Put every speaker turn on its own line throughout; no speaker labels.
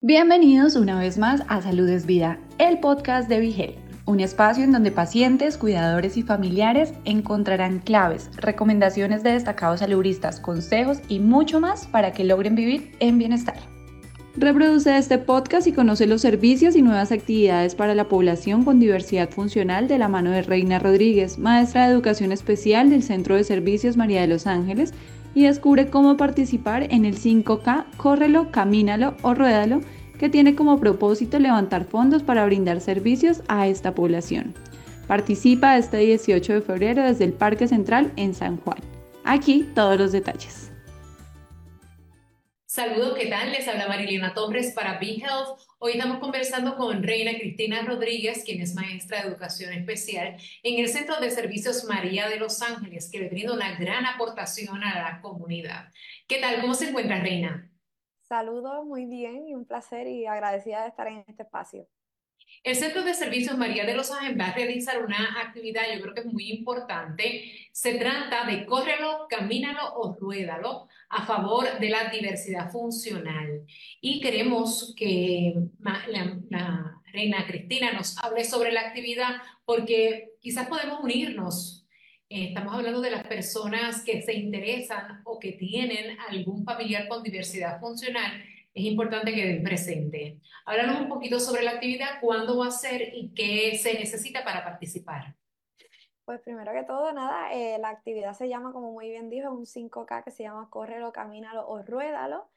Bienvenidos una vez más a Salud es Vida, el podcast de Vigel, un espacio en donde pacientes, cuidadores y familiares encontrarán claves, recomendaciones de destacados saludistas, consejos y mucho más para que logren vivir en bienestar. Reproduce este podcast y conoce los servicios y nuevas actividades para la población con diversidad funcional de la mano de Reina Rodríguez, maestra de Educación Especial del Centro de Servicios María de los Ángeles, y descubre cómo participar en el 5K Córrelo, Camínalo o Ruédalo, que tiene como propósito levantar fondos para brindar servicios a esta población. Participa este 18 de febrero desde el Parque Central en San Juan. Aquí todos los detalles.
Saludos, ¿qué tal? Les habla Marilena Torres para Be Health. Hoy estamos conversando con Reina Cristina Rodríguez, quien es maestra de educación especial en el Centro de Servicios María de Los Ángeles, que le brinda una gran aportación a la comunidad. ¿Qué tal? ¿Cómo se encuentra Reina?
Saludos, muy bien y un placer y agradecida de estar en este espacio.
El Centro de Servicios María de los Ángeles va a realizar una actividad, yo creo que es muy importante. Se trata de córrelo, camínalo o ruédalo a favor de la diversidad funcional. Y queremos que la, reina Cristina nos hable sobre la actividad porque quizás podemos unirnos. Eh, estamos hablando de las personas que se interesan o que tienen algún familiar con diversidad funcional es importante que den presente. Háblanos un poquito sobre la actividad, cuándo va a ser y qué se necesita para participar.
Pues primero que todo, nada, eh, la actividad se llama, como muy bien dijo, un 5K que se llama Córrelo, Camínalo o Ruédalo.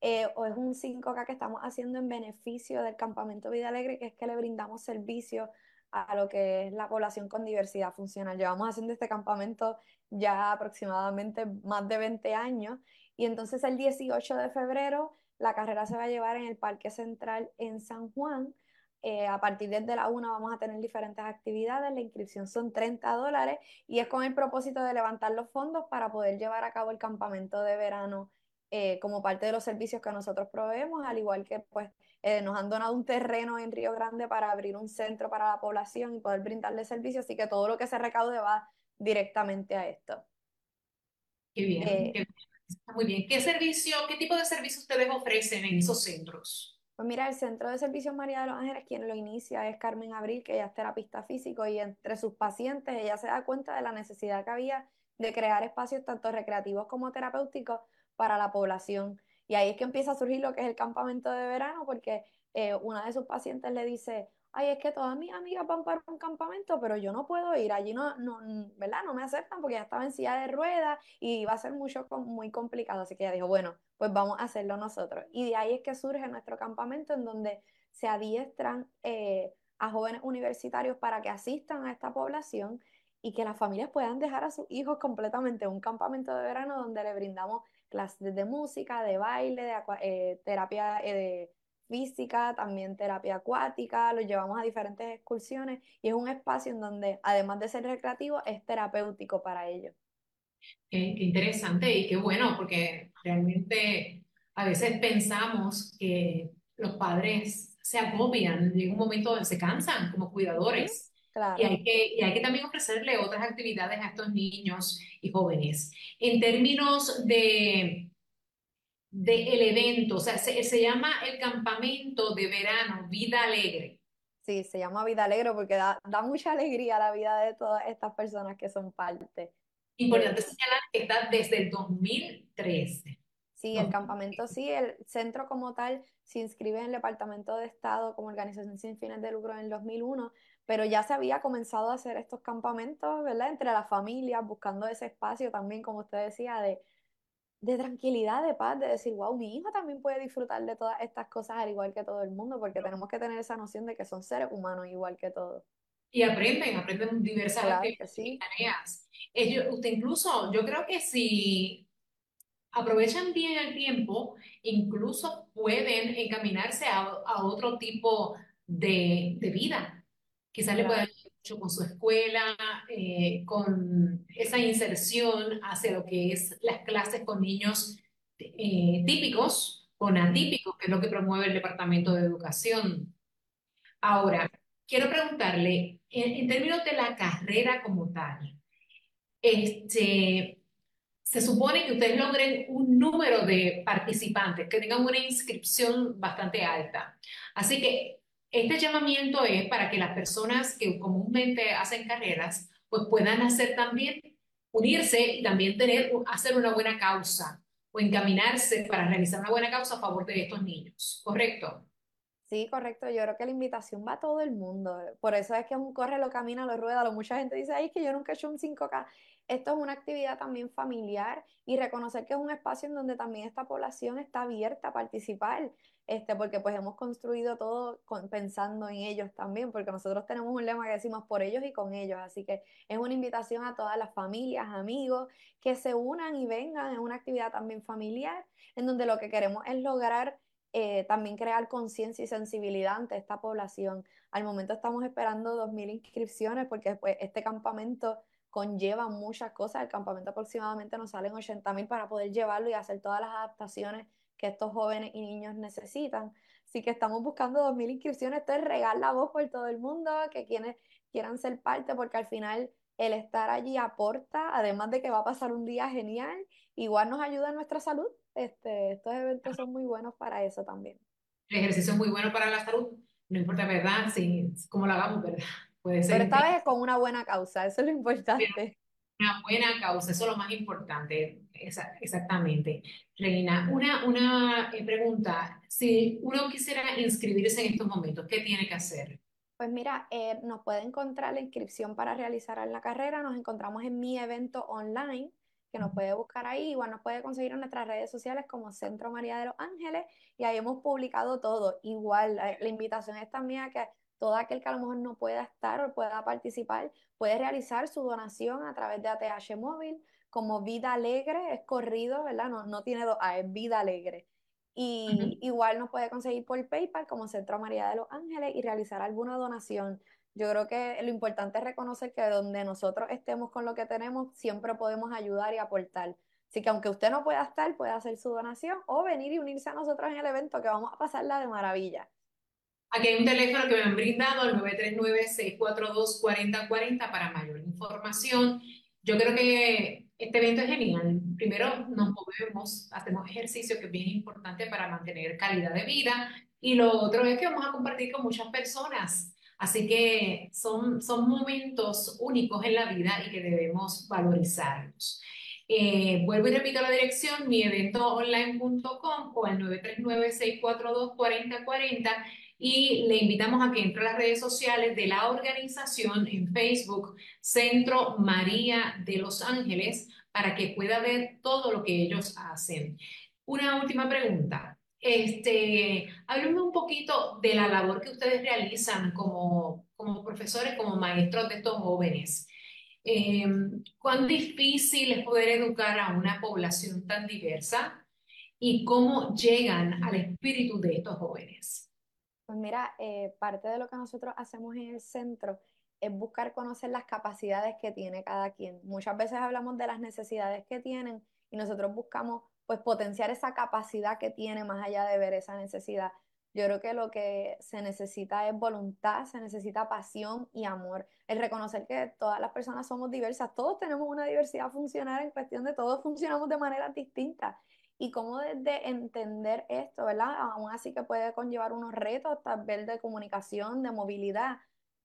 Eh, o es un 5K que estamos haciendo en beneficio del Campamento Vida Alegre, que es que le brindamos servicio a lo que es la población con diversidad funcional. Llevamos haciendo este campamento ya aproximadamente más de 20 años y entonces el 18 de febrero la carrera se va a llevar en el Parque Central en San Juan. Eh, a partir de la 1 vamos a tener diferentes actividades. La inscripción son 30 dólares y es con el propósito de levantar los fondos para poder llevar a cabo el campamento de verano eh, como parte de los servicios que nosotros proveemos, al igual que pues eh, nos han donado un terreno en Río Grande para abrir un centro para la población y poder brindarle servicios, así que todo lo que se recaude va directamente a esto.
Qué bien. Qué bien. Muy bien. ¿Qué servicio, qué tipo de servicio ustedes ofrecen en esos centros?
Pues mira, el Centro de Servicios María de los Ángeles, quien lo inicia es Carmen Abril, que ella es terapista físico y entre sus pacientes ella se da cuenta de la necesidad que había de crear espacios tanto recreativos como terapéuticos para la población. Y ahí es que empieza a surgir lo que es el campamento de verano, porque eh, una de sus pacientes le dice, ay, es que todas mis amigas van para un campamento, pero yo no puedo ir, allí no, no, ¿verdad? No me aceptan porque ya estaba en silla de ruedas y va a ser mucho, muy complicado. Así que ella dijo, bueno, pues vamos a hacerlo nosotros. Y de ahí es que surge nuestro campamento en donde se adiestran eh, a jóvenes universitarios para que asistan a esta población y que las familias puedan dejar a sus hijos completamente un campamento de verano donde le brindamos clases de música, de baile, de eh, terapia eh, de física, también terapia acuática, lo llevamos a diferentes excursiones y es un espacio en donde, además de ser recreativo, es terapéutico para ellos.
Qué, interesante y qué bueno, porque realmente a veces pensamos que los padres se agobian, llega un momento donde se cansan como cuidadores. Y, hay que, y hay que también ofrecerle otras actividades a estos niños y jóvenes. En términos de del evento, o sea, se, se, llama el campamento de verano Vida Alegre.
Sí, se llama Vida Alegre porque da, da mucha alegría a la vida de todas estas personas que son parte.
Importante señalar que está desde el 2013.
Sí, el campamento sí, el centro como tal se inscribe en el Departamento de Estado como organización sin fines de lucro en el 2001, pero ya se había comenzado a hacer estos campamentos, ¿verdad? Entre las familias, buscando ese espacio también, como usted decía, de, de tranquilidad, de paz, de decir, wow, mi hijo también puede disfrutar de todas estas cosas al igual que todo el mundo, porque tenemos que tener esa noción de que son seres humanos igual que todos.
Y aprenden, aprenden diversas actividades. Ellos, usted incluso, yo creo que si aprovechan bien el tiempo, incluso pueden encaminarse a, a otro tipo de, de vida. Quizás le puedan con su escuela, eh, con esa inserción hacia lo que es las clases con niños eh, típicos, con atípicos, que es lo que promueve el Departamento de Educación. Ahora, quiero preguntarle, en, términos de la carrera como tal, este, se supone que ustedes logren un número de participantes, que tengan una inscripción bastante alta. Así que este llamamiento es para que las personas que comúnmente hacen carreras, pues puedan hacer también, unirse y también tener, hacer una buena causa o encaminarse para realizar una buena causa a favor de estos niños, ¿correcto?
Sí, correcto. Yo creo que la invitación va a todo el mundo. Por eso es que es un corre, lo camina, lo rueda. Lo, mucha gente dice, ay, es que yo nunca he hecho un 5K. Esto es una actividad también familiar y reconocer que es un espacio en donde también esta población está abierta a participar, este, porque pues hemos construido todo pensando en ellos también, porque nosotros tenemos un lema que decimos por ellos y con ellos. Así que es una invitación a todas las familias, amigos, que se unan y vengan en una actividad también familiar, en donde lo que queremos es lograr eh, también crear conciencia y sensibilidad ante esta población. Al momento estamos esperando 2.000 inscripciones porque este campamento conlleva muchas cosas. El campamento aproximadamente nos salen 80.000 para poder llevarlo y hacer todas las adaptaciones que estos jóvenes y niños necesitan. Así que estamos buscando 2.000 inscripciones. Esto es regar voz por todo el mundo, que quienes quieran ser parte, porque al final el estar allí aporta, además de que va a pasar un día genial, igual nos ayuda en nuestra salud este, estos eventos son muy buenos para eso también.
El ejercicio es muy bueno para la salud, no importa, ¿verdad? Sí, cómo lo hagamos, ¿verdad?
Puede ser. Pero esta vez con una buena causa, eso es lo importante.
Una buena causa, eso es lo más importante, exactamente. Reina, una, una eh, pregunta, si uno quisiera inscribirse en estos momentos, ¿qué tiene que hacer?
Pues mira, eh, nos puede encontrar la inscripción para realizar la carrera, nos encontramos en mi evento online, que nos puede buscar ahí, igual nos puede conseguir en nuestras redes sociales como Centro María de los Ángeles y ahí hemos publicado todo. Igual, la, invitación es también a que todo aquel que a lo mejor no pueda estar o pueda participar puede realizar su donación a través de ATH Móvil como Vida Alegre, es corrido, ¿verdad? No, no tiene dos A, es Vida Alegre. Y igual nos puede conseguir por PayPal como Centro María de los Ángeles y realizar alguna donación. Yo creo que lo importante es reconocer que donde nosotros estemos con lo que tenemos, siempre podemos ayudar y aportar. Así que aunque usted no pueda estar, puede hacer su donación o venir y unirse a nosotros en el evento, que vamos a pasarla de maravilla.
Aquí hay un teléfono que me han brindado, el 939-642-4040 para mayor información. Yo creo que este evento es genial. Primero nos movemos, hacemos ejercicio que es bien importante para mantener calidad de vida y lo otro es que vamos a compartir con muchas personas. Así que son, son momentos únicos en la vida y que debemos valorizarlos. Eh, vuelvo y repito la dirección, mieventoonline.com o al 939-642-4040 y le invitamos a que entre a las redes sociales de la organización en Facebook, Centro María de Los Ángeles, para que pueda ver todo lo que ellos hacen. Una última pregunta. Este, háblenme un poquito de la labor que ustedes realizan como, como profesores, como maestros de estos jóvenes. Eh, ¿Cuán difícil es poder educar a una población tan diversa y cómo llegan al espíritu de estos jóvenes?
Pues mira, eh, parte de lo que nosotros hacemos en el centro es buscar conocer las capacidades que tiene cada quien. Muchas veces hablamos de las necesidades que tienen y nosotros buscamos pues potenciar esa capacidad que tiene más allá de ver esa necesidad. Yo creo que lo que se necesita es voluntad, se necesita pasión y amor. El reconocer que todas las personas somos diversas, todos tenemos una diversidad funcional en cuestión de todos funcionamos de manera distinta. Y cómo desde entender esto, ¿verdad? Aún así que puede conllevar unos retos, tal vez de comunicación, de movilidad,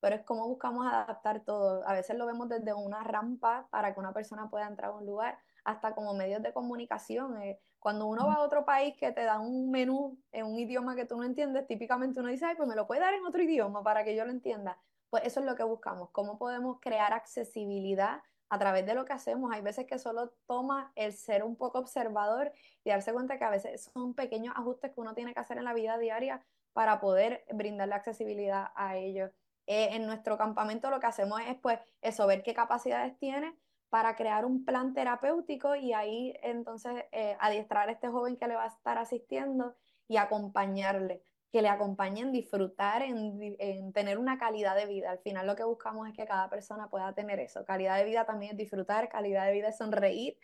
pero es cómo buscamos adaptar todo. A veces lo vemos desde una rampa para que una persona pueda entrar a un lugar, hasta como medios de comunicación. Eh, cuando uno va a otro país que te da un menú en un idioma que tú no entiendes, típicamente uno dice, Ay, pues me lo puede dar en otro idioma para que yo lo entienda. Pues eso es lo que buscamos, cómo podemos crear accesibilidad a través de lo que hacemos. Hay veces que solo toma el ser un poco observador y darse cuenta que a veces son pequeños ajustes que uno tiene que hacer en la vida diaria para poder brindarle accesibilidad a ellos. Eh, en nuestro campamento lo que hacemos es pues eso, ver qué capacidades tiene, para crear un plan terapéutico y ahí entonces eh, adiestrar a este joven que le va a estar asistiendo y acompañarle, que le acompañen disfrutar, en, en, tener una calidad de vida. Al final lo que buscamos es que cada persona pueda tener eso. Calidad de vida también es disfrutar, calidad de vida es sonreír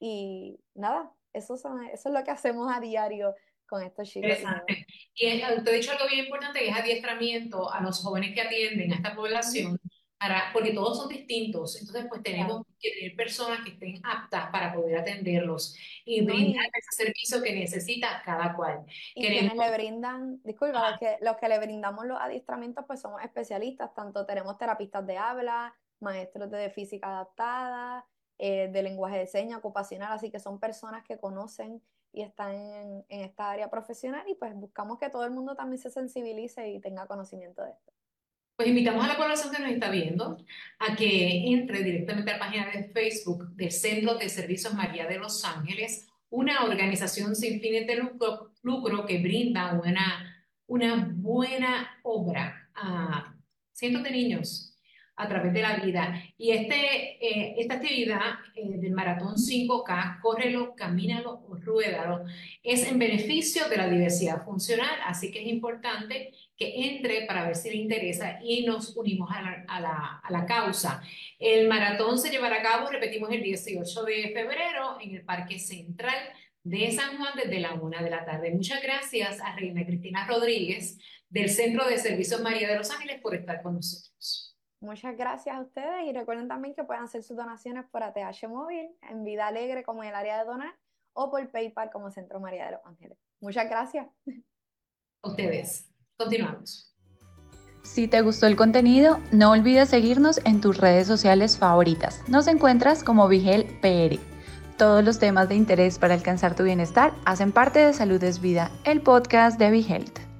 y nada, eso, son, eso es lo que hacemos a diario con estos chicos.
Interesante. Y usted ha dicho algo bien importante que es adiestramiento a los jóvenes que atienden a esta población para, porque todos son distintos, entonces pues tenemos que tener personas que estén aptas para poder atenderlos y brindar ese servicio que necesita cada cual.
Y quienes le brindan, disculpa, los, que, los que le brindamos los adiestramientos pues somos especialistas, tanto tenemos terapistas de habla, maestros de física adaptada, eh, de lenguaje de señas, ocupacional, así que son personas que conocen y están en, en, esta área profesional y pues buscamos que todo el mundo también se sensibilice y tenga conocimiento de esto.
Pues invitamos a la población que nos está viendo a que entre directamente a la página de Facebook del Centro de Servicios María de Los Ángeles, una organización sin fines de lucro, lucro que brinda una, una buena obra a cientos de niños a través de la vida. Y este, eh, esta actividad eh, del maratón 5K, córrelo, camínalo o ruédalo, es en beneficio de la diversidad funcional, así que es importante que entre para ver si le interesa y nos unimos a la, a la, a la causa. El maratón se llevará a cabo, repetimos, el 18 de febrero en el Parque Central de San Juan desde la una de la tarde. Muchas gracias a Reina Cristina Rodríguez del Centro de Servicios María de Los Ángeles por estar con nosotros.
Muchas gracias a ustedes y recuerden también que pueden hacer sus donaciones por ATH Móvil, en Vida Alegre como en el área de donar o por PayPal como Centro María de los Ángeles. Muchas gracias.
ustedes. Continuamos.
Si te gustó el contenido, no olvides seguirnos en tus redes sociales favoritas. Nos encuentras como Vigel PR. Todos los temas de interés para alcanzar tu bienestar hacen parte de Salud es Vida, el podcast de Vigelte.